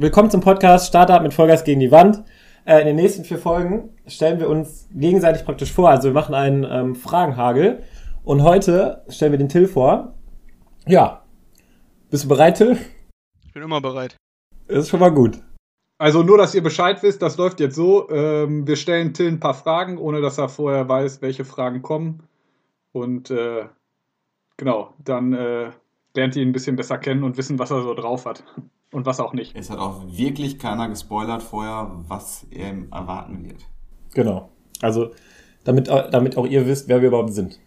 Willkommen zum Podcast Startup mit Vollgas gegen die Wand. Äh, in den nächsten vier Folgen stellen wir uns gegenseitig praktisch vor. Also wir machen einen ähm, Fragenhagel. Und heute stellen wir den Till vor. Ja. Bist du bereit, Till? Ich bin immer bereit. ist schon mal gut. Also nur, dass ihr Bescheid wisst, das läuft jetzt so. Ähm, wir stellen Till ein paar Fragen, ohne dass er vorher weiß, welche Fragen kommen. Und äh, genau, dann äh, lernt ihr ihn ein bisschen besser kennen und wissen, was er so drauf hat. Und was auch nicht. Es hat auch wirklich keiner gespoilert vorher, was er erwarten wird. Genau. Also, damit, damit auch ihr wisst, wer wir überhaupt sind.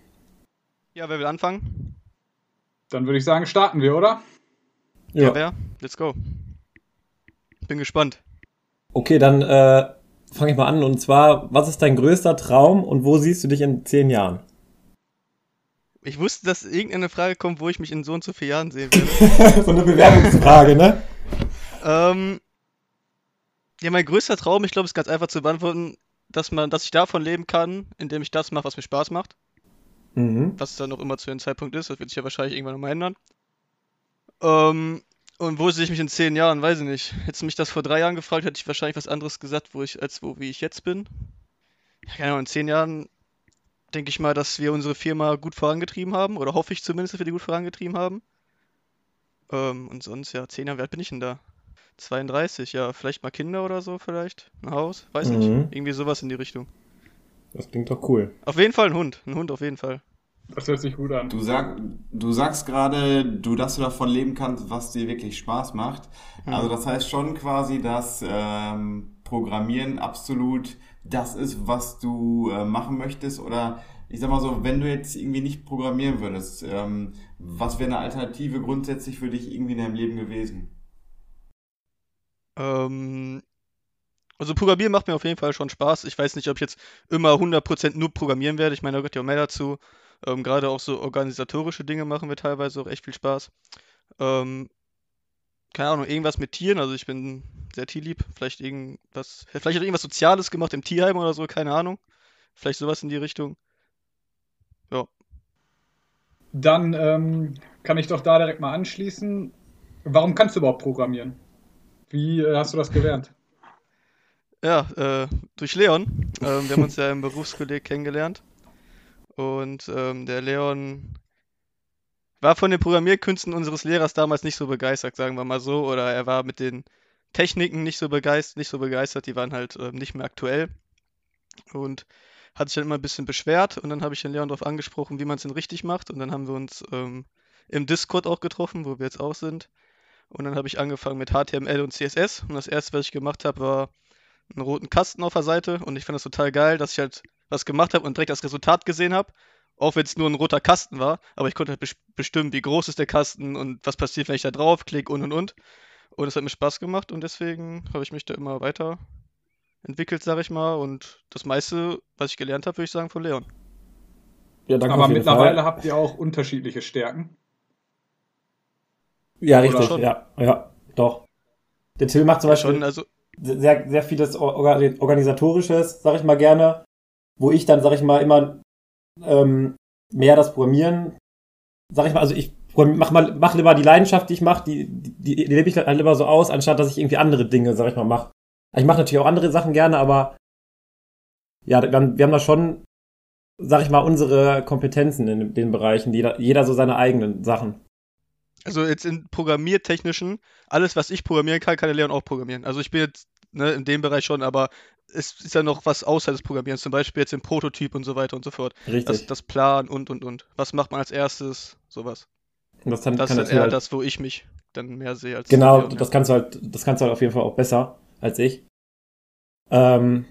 Ja, wer will anfangen? Dann würde ich sagen, starten wir, oder? Ja, ja wer? Let's go. Bin gespannt. Okay, dann äh, fange ich mal an. Und zwar, was ist dein größter Traum und wo siehst du dich in zehn Jahren? Ich wusste, dass irgendeine Frage kommt, wo ich mich in so und so vielen Jahren sehen werde. so eine Bewerbungsfrage, ne? Ähm, ja, mein größter Traum, ich glaube, ist ganz einfach zu beantworten, dass man, dass ich davon leben kann, indem ich das mache, was mir Spaß macht. Mhm. Was dann noch immer zu dem Zeitpunkt ist, das wird sich ja wahrscheinlich irgendwann nochmal ändern. Ähm, und wo sehe ich mich in zehn Jahren? Weiß ich nicht. Hättest du mich das vor drei Jahren gefragt, hätte ich wahrscheinlich was anderes gesagt, wo ich, als wo wie ich jetzt bin. Ja, genau, in zehn Jahren denke ich mal, dass wir unsere Firma gut vorangetrieben haben. Oder hoffe ich zumindest, dass wir die gut vorangetrieben haben. Ähm, und sonst, ja, 10 Jahre, wie alt bin ich denn da? 32, ja, vielleicht mal Kinder oder so, vielleicht. Ein Haus, weiß mhm. nicht. Irgendwie sowas in die Richtung. Das klingt doch cool. Auf jeden Fall ein Hund. Ein Hund auf jeden Fall. Das hört sich gut an. Du, sag, du sagst gerade, du, dass du davon leben kannst, was dir wirklich Spaß macht. Mhm. Also das heißt schon quasi, dass ähm, Programmieren absolut das ist, was du äh, machen möchtest? Oder ich sag mal so, wenn du jetzt irgendwie nicht programmieren würdest, ähm, was wäre eine Alternative grundsätzlich für dich irgendwie in deinem Leben gewesen? Ähm, also Programmieren macht mir auf jeden Fall schon Spaß. Ich weiß nicht, ob ich jetzt immer 100% nur programmieren werde. Ich meine, da gehört ja auch mehr dazu. Ähm, Gerade auch so organisatorische Dinge machen mir teilweise auch echt viel Spaß. Ähm, keine Ahnung, irgendwas mit Tieren. Also ich bin sehr tierlieb. Vielleicht irgendwas, vielleicht hat irgendwas Soziales gemacht im Tierheim oder so, keine Ahnung. Vielleicht sowas in die Richtung. Ja. Dann ähm, kann ich doch da direkt mal anschließen. Warum kannst du überhaupt programmieren? Wie äh, hast du das gelernt? Ja, äh, durch Leon. Ähm, wir haben uns ja im Berufskolleg kennengelernt. Und ähm, der Leon war von den Programmierkünsten unseres Lehrers damals nicht so begeistert, sagen wir mal so. Oder er war mit den Techniken nicht so begeistert, nicht so begeistert, die waren halt äh, nicht mehr aktuell. Und hat sich dann immer ein bisschen beschwert und dann habe ich den Leon darauf angesprochen, wie man es denn richtig macht. Und dann haben wir uns ähm, im Discord auch getroffen, wo wir jetzt auch sind. Und dann habe ich angefangen mit HTML und CSS. Und das erste, was ich gemacht habe, war einen roten Kasten auf der Seite. Und ich fand das total geil, dass ich halt was gemacht habe und direkt das Resultat gesehen habe. Auch wenn es nur ein roter Kasten war. Aber ich konnte halt bestimmen, wie groß ist der Kasten und was passiert, wenn ich da draufklicke und und und. Und es hat mir Spaß gemacht und deswegen habe ich mich da immer weiter entwickelt, sage ich mal. Und das meiste, was ich gelernt habe, würde ich sagen, von Leon. Ja, danke Aber mittlerweile Fall. habt ihr auch unterschiedliche Stärken. Ja, richtig, ja, ja, doch. Der Till macht zum ja, Beispiel schon, also sehr, sehr vieles Organisatorisches, sag ich mal gerne, wo ich dann, sag ich mal, immer ähm, mehr das Programmieren, sag ich mal, also ich mach mal, mach lieber die Leidenschaft, die ich mache, die, die, die, die lebe ich halt lieber so aus, anstatt dass ich irgendwie andere Dinge, sag ich mal, mache. Ich mache natürlich auch andere Sachen gerne, aber ja, wir haben, wir haben da schon, sag ich mal, unsere Kompetenzen in den Bereichen, jeder, jeder so seine eigenen Sachen. Also jetzt in programmiertechnischen, alles, was ich programmieren kann, kann der Leon auch programmieren. Also ich bin jetzt ne, in dem Bereich schon, aber es ist ja noch was außerhalb des Programmierens, zum Beispiel jetzt im Prototyp und so weiter und so fort. Richtig. Das, das Plan und und und. Was macht man als erstes? Sowas. Und das, kann, das ist eher halt, das, wo ich mich dann mehr sehe als Genau, Leon, das ja. kannst du halt, das kannst du halt auf jeden Fall auch besser als ich. Ähm,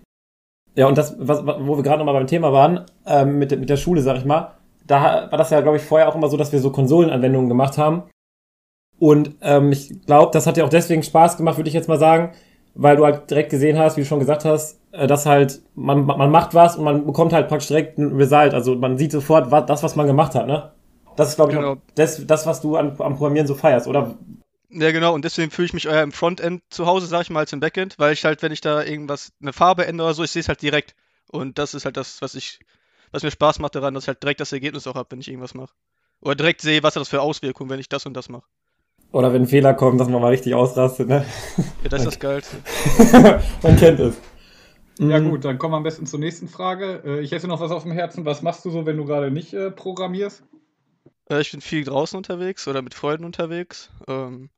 ja, und das, was, wo wir gerade nochmal beim Thema waren, ähm, mit, mit der Schule, sag ich mal, da war das ja, glaube ich, vorher auch immer so, dass wir so Konsolenanwendungen gemacht haben. Und ähm, ich glaube, das hat dir auch deswegen Spaß gemacht, würde ich jetzt mal sagen, weil du halt direkt gesehen hast, wie du schon gesagt hast, äh, dass halt man, man macht was und man bekommt halt praktisch direkt ein Result. Also man sieht sofort was, das, was man gemacht hat, ne? Das ist, glaube ich, genau. das, das, was du an, am Programmieren so feierst, oder? Ja, genau, und deswegen fühle ich mich eher im Frontend zu Hause, sag ich mal, als im Backend, weil ich halt, wenn ich da irgendwas, eine Farbe ändere oder so, ich sehe es halt direkt. Und das ist halt das, was ich, was mir Spaß macht daran, dass ich halt direkt das Ergebnis auch habe, wenn ich irgendwas mache. Oder direkt sehe, was hat das für Auswirkungen, wenn ich das und das mache. Oder wenn Fehler kommen, dass man mal richtig ausrastet, ne? Ja, das ist das Geilste. man kennt es. Ja Mhm. gut, dann kommen wir am besten zur nächsten Frage. Äh, Ich hätte noch was auf dem Herzen. Was machst du so, wenn du gerade nicht äh, programmierst? Äh, ich bin viel draußen unterwegs oder mit Freunden unterwegs. Ähm,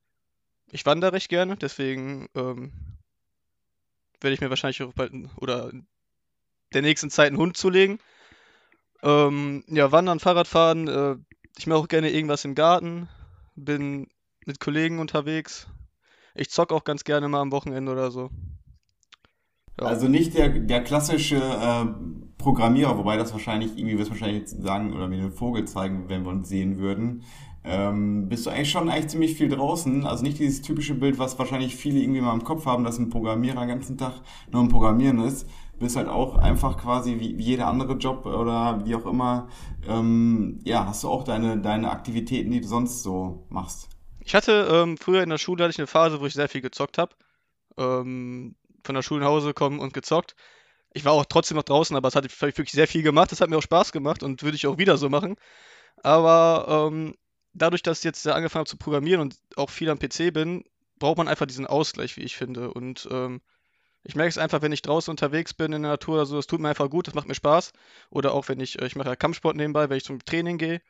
ich wandere recht gerne, deswegen ähm, werde ich mir wahrscheinlich auch bald oder in der nächsten Zeit einen Hund zulegen. Ähm, ja, wandern, Fahrradfahren. Äh, ich mache auch gerne irgendwas im Garten. Bin mit Kollegen unterwegs. Ich zock auch ganz gerne mal am Wochenende oder so. Ja. Also nicht der, der klassische äh, Programmierer, wobei das wahrscheinlich, irgendwie wirst du wahrscheinlich sagen oder mir einen Vogel zeigen, wenn wir uns sehen würden. Ähm, bist du eigentlich schon eigentlich ziemlich viel draußen? Also nicht dieses typische Bild, was wahrscheinlich viele irgendwie mal im Kopf haben, dass ein Programmierer den ganzen Tag nur am Programmieren ist. Bist halt auch einfach quasi wie, wie jeder andere Job oder wie auch immer. Ähm, ja, hast du auch deine, deine Aktivitäten, die du sonst so machst? Ich hatte ähm, früher in der Schule hatte ich eine Phase, wo ich sehr viel gezockt habe. Ähm, von der Schule nach Hause gekommen und gezockt. Ich war auch trotzdem noch draußen, aber es hat wirklich sehr viel gemacht. Das hat mir auch Spaß gemacht und würde ich auch wieder so machen. Aber ähm, dadurch, dass ich jetzt angefangen habe zu programmieren und auch viel am PC bin, braucht man einfach diesen Ausgleich, wie ich finde. Und ähm, ich merke es einfach, wenn ich draußen unterwegs bin in der Natur oder so, das tut mir einfach gut, das macht mir Spaß. Oder auch wenn ich, äh, ich mache ja Kampfsport nebenbei, wenn ich zum Training gehe,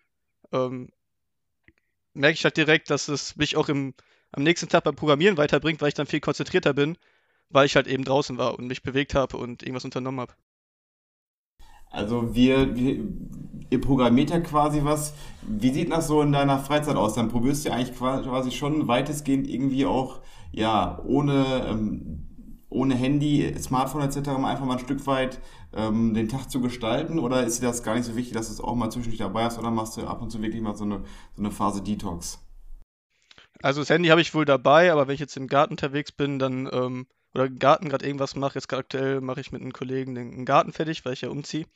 ähm, merke ich halt direkt, dass es mich auch im, am nächsten Tag beim Programmieren weiterbringt, weil ich dann viel konzentrierter bin, weil ich halt eben draußen war und mich bewegt habe und irgendwas unternommen habe. Also wir, wir, ihr programmiert ja quasi was. Wie sieht das so in deiner Freizeit aus? Dann probierst du ja eigentlich qua- quasi schon weitestgehend irgendwie auch, ja, ohne, ähm, ohne Handy, Smartphone etc. einfach mal ein Stück weit ähm, den Tag zu gestalten? Oder ist dir das gar nicht so wichtig, dass du es auch mal zwischendurch dabei hast? Oder machst du ab und zu wirklich mal so eine, so eine Phase Detox? Also das Handy habe ich wohl dabei, aber wenn ich jetzt im Garten unterwegs bin, dann, ähm, oder im Garten gerade irgendwas mache, jetzt gerade aktuell mache ich mit einem Kollegen den, Garten fertig, weil ich ja umziehe.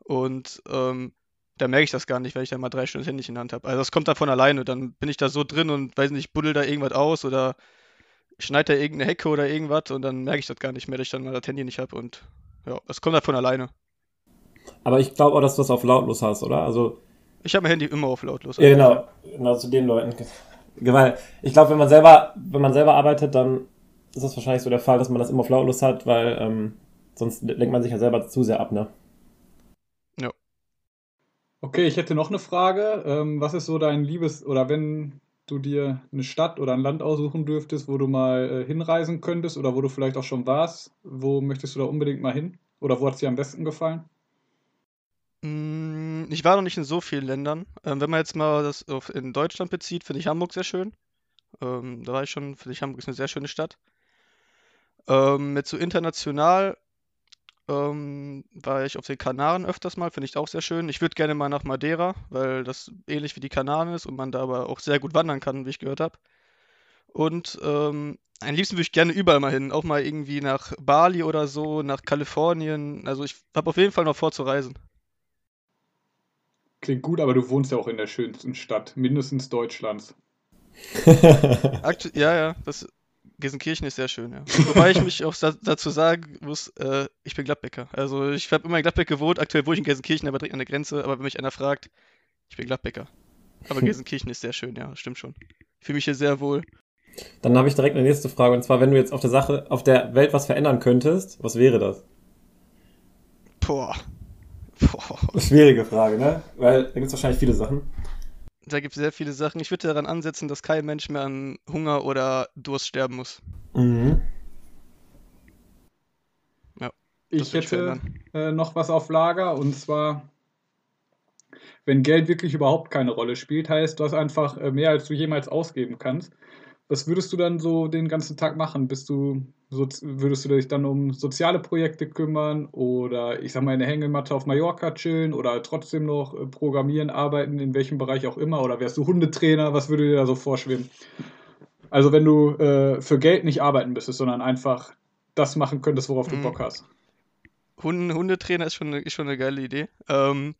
Und ähm, da merke ich das gar nicht, weil ich dann mal drei Stunden das Handy in der Hand habe. Also das kommt dann von alleine. Dann bin ich da so drin und weiß nicht, buddel da irgendwas aus oder schneide da irgendeine Hecke oder irgendwas und dann merke ich das gar nicht mehr, dass ich dann mal das Handy nicht habe. Und ja, das kommt dann von alleine. Aber ich glaube auch, dass du das auf lautlos hast, oder? Also, Ich habe mein Handy immer auf lautlos. ja, genau. Genau zu den Leuten. Weil ich glaube, wenn man selber, wenn man selber arbeitet, dann ist das wahrscheinlich so der Fall, dass man das immer auf lautlos hat, weil ähm, sonst lenkt man sich ja selber zu sehr ab, ne? Okay, ich hätte noch eine Frage. Ähm, was ist so dein Liebes- oder wenn du dir eine Stadt oder ein Land aussuchen dürftest, wo du mal äh, hinreisen könntest oder wo du vielleicht auch schon warst, wo möchtest du da unbedingt mal hin? Oder wo hat es dir am besten gefallen? Mm, Ich war noch nicht in so vielen Ländern. Ähm, wenn man jetzt mal das auf, in Deutschland bezieht, finde ich Hamburg sehr schön. Ähm, da war ich schon, finde ich Hamburg ist eine sehr schöne Stadt. Ähm, mit so international ähm, war ich auf den Kanaren öfters mal, finde ich auch sehr schön. Ich würde gerne mal nach Madeira, weil das ähnlich wie die Kanaren ist und man da aber auch sehr gut wandern kann, wie ich gehört habe. Und ähm, am liebsten würde ich gerne überall mal hin, auch mal irgendwie nach Bali oder so, nach Kalifornien. Also ich habe auf jeden Fall noch vor zu reisen. Klingt gut, aber du wohnst ja auch in der schönsten Stadt, mindestens Deutschlands. Aktu ja, ja, das Gelsenkirchen ist sehr schön, ja. Wobei ich mich auch da, dazu sagen muss, äh, ich bin Gladbecker. Also ich habe immer in Gladbeck gewohnt, aktuell wohne ich in Gelsenkirchen, aber direkt an der Grenze, aber wenn mich einer fragt, ich bin Gladbecker. Aber Gelsenkirchen ist sehr schön, ja, stimmt schon. Ich fühle mich hier sehr wohl. Dann habe ich direkt eine nächste Frage, und zwar, wenn du jetzt auf der Sache, auf der Welt was verändern könntest, was wäre das? Boah. Boah. Schwierige Frage, ne? Weil da gibt es wahrscheinlich viele Sachen. Da gibt es sehr viele Sachen. Ich würde daran ansetzen, dass kein Mensch mehr an Hunger oder Durst sterben muss. Mhm. Das Ich ich hätte verändern. äh, noch was auf Lager und zwar, wenn Geld wirklich überhaupt keine Rolle spielt, heißt, du hast einfach äh, mehr, als du jemals ausgeben kannst. Was würdest du dann so den ganzen Tag machen? Bist du, so, würdest du dich dann um soziale Projekte kümmern oder ich sag mal in der Hängematte auf Mallorca chillen oder trotzdem noch äh, programmieren, arbeiten, in welchem Bereich auch immer? Oder wärst du Hundetrainer? Was würde dir da so vorschweben? Also wenn du äh, für Geld nicht arbeiten müsstest, sondern einfach das machen könntest, worauf du Mhm. Bock hast. Hunde, Hundetrainer ist schon eine, ist schon eine geile Idee. Ähm,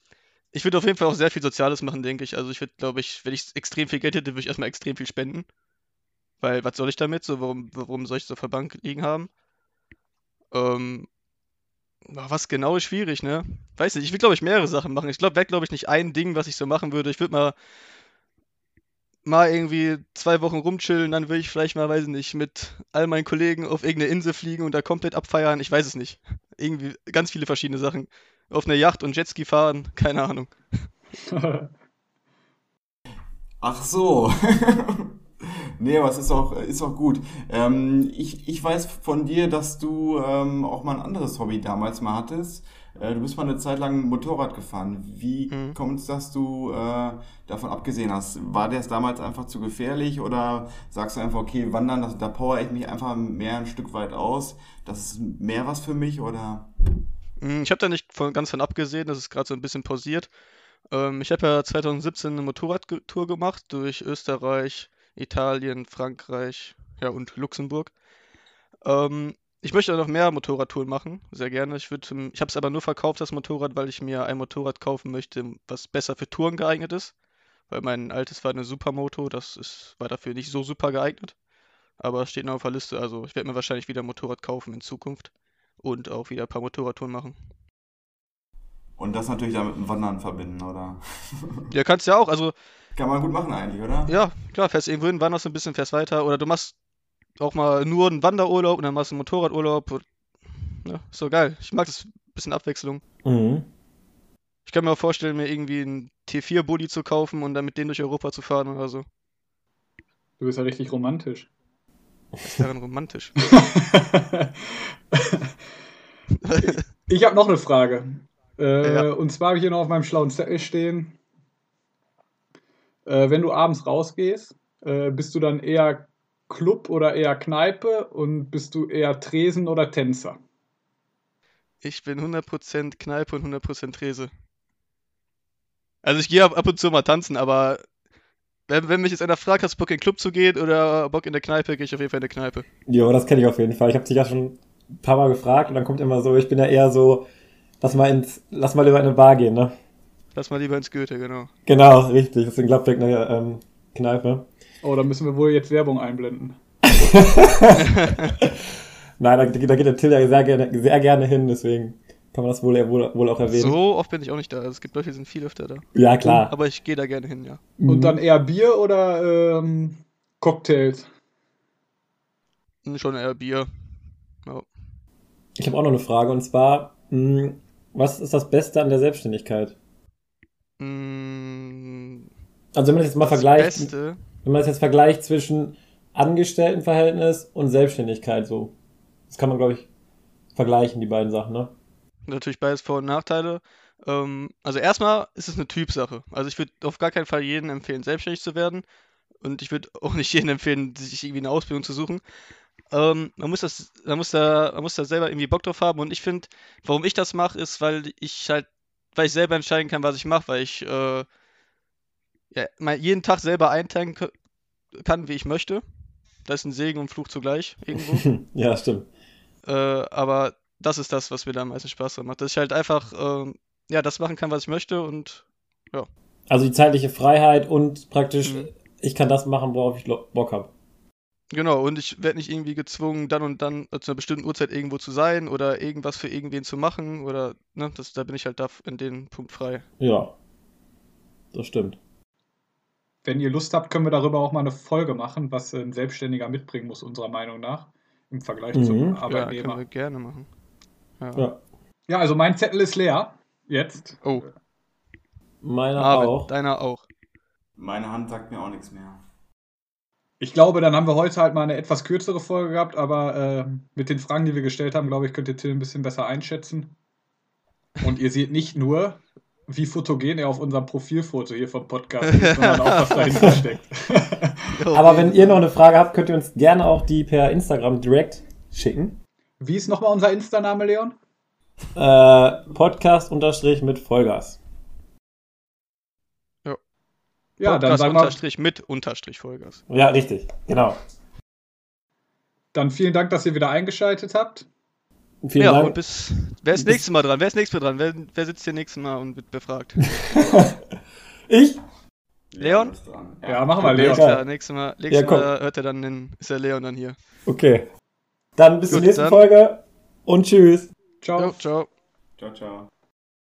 ich würde auf jeden Fall auch sehr viel Soziales machen, denke ich. Also ich würde, glaube ich, wenn ich extrem viel Geld hätte, würde ich erstmal extrem viel spenden. Weil was soll ich damit? So, warum, warum soll ich so auf der Bank liegen haben? Ähm, was genau ist schwierig, ne? Weiß nicht, ich will, glaube ich, mehrere Sachen machen. Ich glaube, wäre, glaube ich, nicht ein Ding, was ich so machen würde. Ich würde mal mal irgendwie zwei Wochen rumchillen, dann würde ich vielleicht mal, weiß ich nicht, mit all meinen Kollegen auf irgendeine Insel fliegen und da komplett abfeiern. Ich weiß es nicht. Irgendwie ganz viele verschiedene Sachen. Auf eine Yacht und Jetski fahren, keine Ahnung. Ach so. nee, aber es ist auch, ist auch gut. Ähm, ich, ich weiß von dir, dass du ähm, auch mal ein anderes Hobby damals mal hattest. Äh, du bist mal eine Zeit lang Motorrad gefahren. Wie Mhm. kommt es, dass du äh, davon abgesehen hast? War dir das damals einfach zu gefährlich oder sagst du einfach, okay, wandern, das, da power ich mich einfach mehr ein Stück weit aus? Das ist mehr was für mich oder? Mm, Ich habe da nicht von, ganz von abgesehen, das ist gerade so ein bisschen pausiert. Ähm, ich habe ja 2017 eine Motorradtour gemacht durch Österreich, Italien, Frankreich, ja und Luxemburg. Ähm, ich möchte noch mehr Motorradtouren machen, sehr gerne. Ich ich habe es aber nur verkauft, das Motorrad, weil ich mir ein Motorrad kaufen möchte, was besser für Touren geeignet ist. Weil mein altes war eine Supermoto, das ist, war dafür nicht so super geeignet. Aber es steht noch auf der Liste, also ich werde mir wahrscheinlich wieder ein Motorrad kaufen in Zukunft und auch wieder ein paar Motorradtouren machen. Und das natürlich dann mit dem Wandern verbinden, oder? Ja, kannst ja auch. Also, Kann man gut machen eigentlich, oder? ja, klar, fährst irgendwo hin, wanderst ein bisschen, fährst weiter. Oder du machst auch mal nur einen Wanderurlaub und dann machst du einen Motorradurlaub. Ja, ist so geil. Ich mag das bisschen Abwechslung. Mhm. Ich kann mir auch vorstellen, mir irgendwie einen T4-Bulli zu kaufen und dann mit denen durch Europa zu fahren oder so. Du bist ja richtig romantisch. Das ist daran romantisch. Ich habe noch eine Frage. Äh, Ja. Und zwar habe ich hier noch auf meinem schlauen Zettel stehen. Äh, wenn du abends rausgehst, äh, bist du dann eher Club oder eher Kneipe und bist du eher Tresen oder Tänzer? Ich bin 100% Kneipe und 100% Trese. Also ich gehe ab, und zu mal tanzen, aber wenn, wenn mich jetzt einer fragt, hast du Bock in den Club zu gehen oder Bock in der Kneipe, gehe ich auf jeden Fall in der Kneipe. Jo, das kenne ich auf jeden Fall. Ich habe dich ja schon ein paar Mal gefragt und dann kommt immer so, ich bin ja eher so, lass mal ins, lass mal in eine Bar gehen, ne? Lass mal lieber ins Goethe, genau. Genau, richtig. Das ist in Gladbeck eine ähm, Kneipe. Oh, da müssen wir wohl jetzt Werbung einblenden. Nein, da, da geht der Till ja sehr gerne, sehr gerne hin, deswegen kann man das wohl, wohl, wohl auch erwähnen. So oft bin ich auch nicht da. Es gibt Leute, die sind viel öfter da. Ja, klar. Aber ich gehe da gerne hin, ja. Und Mhm. dann eher Bier oder ähm, Cocktails? Hm, Schon eher Bier. Ja. Ich habe auch noch eine Frage und zwar, mh, was ist das Beste an der Selbstständigkeit? Mm, Also wenn man das jetzt mal Das vergleicht, Beste. wenn man das jetzt vergleicht zwischen Angestelltenverhältnis und Selbstständigkeit, so, das kann man glaube ich vergleichen, die beiden Sachen, ne? Natürlich beides Vor- und Nachteile. Ähm, also erstmal ist es eine Typsache. Also ich würde auf gar keinen Fall jedem empfehlen, selbstständig zu werden. Und ich würde auch nicht jedem empfehlen, sich irgendwie eine Ausbildung zu suchen. Ähm, man muss das, man muss da, man muss da selber irgendwie Bock drauf haben. Und ich finde, warum ich das mache, ist, weil ich halt, weil ich selber entscheiden kann, was ich mache, weil ich äh, ja, mal jeden Tag selber einteilen kann, wie ich möchte. Das ist ein Segen und Fluch zugleich irgendwo. ja, stimmt. Äh, aber das ist das, was mir da am meisten Spaß macht. Dass ich halt einfach ähm, ja, das machen kann, was ich möchte und Also die zeitliche Freiheit und praktisch, Mhm. ich kann das machen, worauf ich Bock habe. Genau, und ich werde nicht irgendwie gezwungen, dann und dann zu einer bestimmten Uhrzeit irgendwo zu sein oder irgendwas für irgendwen zu machen oder, ne, das, da bin ich halt da in dem Punkt frei. Ja, das stimmt. Wenn ihr Lust habt, können wir darüber auch mal eine Folge machen, was ein Selbstständiger mitbringen muss, unserer Meinung nach, im Vergleich Mhm. zum Ja, Ja, können Arbeitnehmer. wir gerne machen. Ja. Ja. Ja, also mein Zettel ist leer. Jetzt. Oh, Meiner auch. deiner auch. Meine Hand sagt mir auch nichts mehr. Ich glaube, dann haben wir heute halt mal eine etwas kürzere Folge gehabt, aber äh, mit den Fragen, die wir gestellt haben, glaube ich, könnt ihr Till ein bisschen besser einschätzen. Und ihr seht nicht nur, wie fotogen er auf unserem Profilfoto hier vom Podcast ist, sondern auch, was dahinter steckt. Aber wenn ihr noch eine Frage habt, könnt ihr uns gerne auch die per Instagram direkt schicken. Wie ist nochmal unser Insta-Name, Leon? Äh, Podcast unterstrich mit Vollgas. Ja, dann Podcast sagen wir, Unterstrich mit Unterstrich Vollgas. Ja, richtig. Genau. dann vielen Dank, dass ihr wieder eingeschaltet habt. Vielen ja, Dank. und bis. Wer ist Bis- nächstes Mal dran? Wer ist nächstes Mal dran? Wer, wer sitzt hier nächstes Mal und wird befragt? ich? Leon? dran. Ja, machen wir, Ja, Leon. Klar, nächstes Mal, nächstes Ja. Mal hört er dann den, ist der Leon dann hier. Okay. Dann bis zur Gut, nächsten dann- Folge und tschüss. Ciao. Jo, ciao. Ciao, ciao.